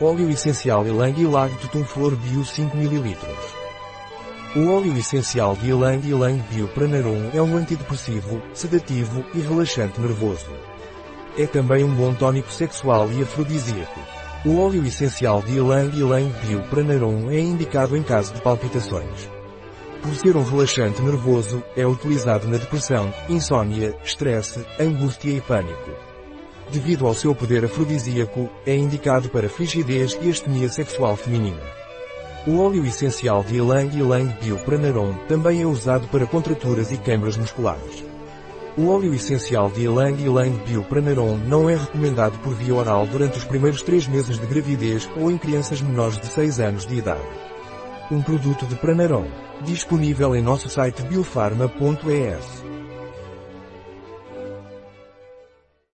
Óleo essencial Ylang Ylang Tutum Flor Bio 5 ml. O óleo essencial de Ylang Ylang Bio Pranarum é um antidepressivo, sedativo e relaxante nervoso. É também um bom tônico sexual e afrodisíaco. O óleo essencial de Ylang Ylang Bio Pranarum é indicado em caso de palpitações. Por ser um relaxante nervoso, é utilizado na depressão, insônia, estresse, angústia e pânico. Devido ao seu poder afrodisíaco, é indicado para frigidez e astenia sexual feminina. O óleo essencial de Ylang Ylang Bio Pranarum também é usado para contraturas e queimbras musculares. O óleo essencial de Ylang Ylang Bio Pranarum não é recomendado por via oral durante os primeiros 3 meses de gravidez ou em crianças menores de 6 anos de idade. Um produto de Pranarum, disponível em nosso site biofarma.es.